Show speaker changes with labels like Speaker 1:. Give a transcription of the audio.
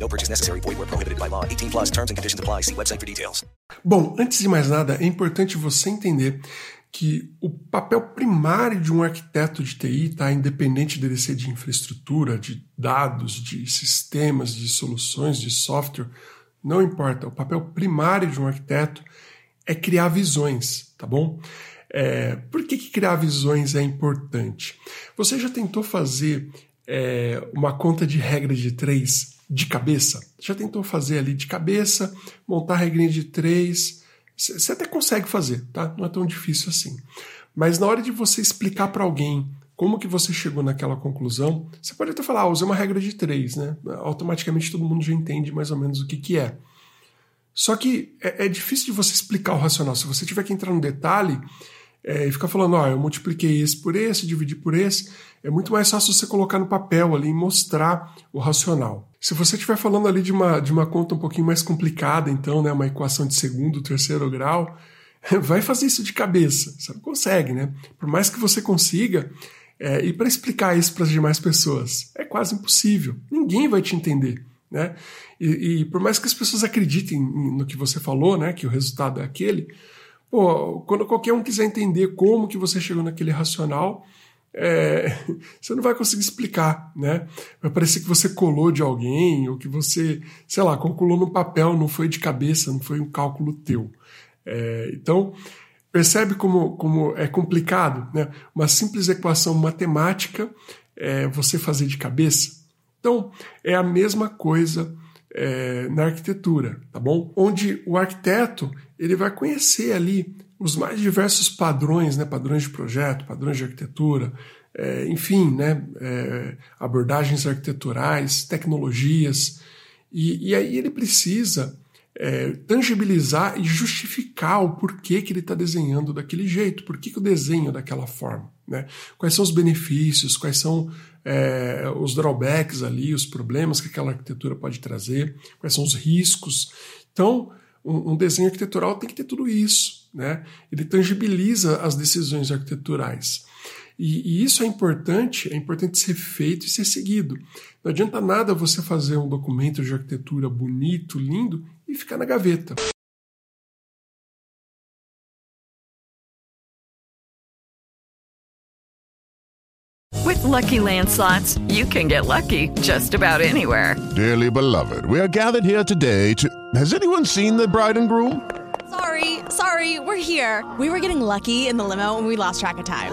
Speaker 1: No purchase necessary. Void where prohibited by law. 18 plus terms and conditions apply. See website for details.
Speaker 2: Bom, antes de mais nada, é importante você entender que o papel primário de um arquiteto de TI, tá, independente dele ser de infraestrutura, de dados, de sistemas, de soluções, de software, não importa. O papel primário de um arquiteto é criar visões, tá bom? É, por que, que criar visões é importante? Você já tentou fazer é, uma conta de regra de três de cabeça? Já tentou fazer ali de cabeça, montar a regrinha de três? Você até consegue fazer, tá? Não é tão difícil assim. Mas na hora de você explicar para alguém como que você chegou naquela conclusão, você pode até falar, ah, usei uma regra de três, né? Automaticamente todo mundo já entende mais ou menos o que, que é. Só que é, é difícil de você explicar o racional. Se você tiver que entrar no detalhe, é, e ficar falando, ó, eu multipliquei esse por esse, dividi por esse, é muito mais fácil você colocar no papel ali e mostrar o racional. Se você estiver falando ali de uma, de uma conta um pouquinho mais complicada, então, né, uma equação de segundo, terceiro grau, vai fazer isso de cabeça. Você não consegue, né? Por mais que você consiga, é, e para explicar isso para as demais pessoas, é quase impossível. Ninguém vai te entender. Né? E, e por mais que as pessoas acreditem no que você falou, né, que o resultado é aquele, Pô, quando qualquer um quiser entender como que você chegou naquele racional, é, você não vai conseguir explicar, né? Vai parecer que você colou de alguém ou que você, sei lá, calculou no papel, não foi de cabeça, não foi um cálculo teu. É, então, percebe como, como é complicado, né? Uma simples equação matemática é, você fazer de cabeça. Então, é a mesma coisa é, na arquitetura, tá bom? Onde o arquiteto ele vai conhecer ali os mais diversos padrões, né? Padrões de projeto, padrões de arquitetura, é, enfim, né? É, abordagens arquiteturais, tecnologias, e, e aí ele precisa é, tangibilizar e justificar o porquê que ele está desenhando daquele jeito, por que, que desenho daquela forma, né? Quais são os benefícios, quais são é, os drawbacks ali, os problemas que aquela arquitetura pode trazer, quais são os riscos. Então, um, um desenho arquitetural tem que ter tudo isso, né? Ele tangibiliza as decisões arquiteturais. E, e, isso é importante, é importante ser feito e ser seguido. Não adianta nada você fazer um documento de arquitetura bonito, lindo e ficar na gaveta.
Speaker 3: With lucky landslots, you can get lucky just about anywhere.
Speaker 4: Dearly beloved, we are gathered here today to. Has anyone seen the bride and groom?
Speaker 5: Sorry, sorry, we're here. We were getting lucky in the limo and we lost track of time.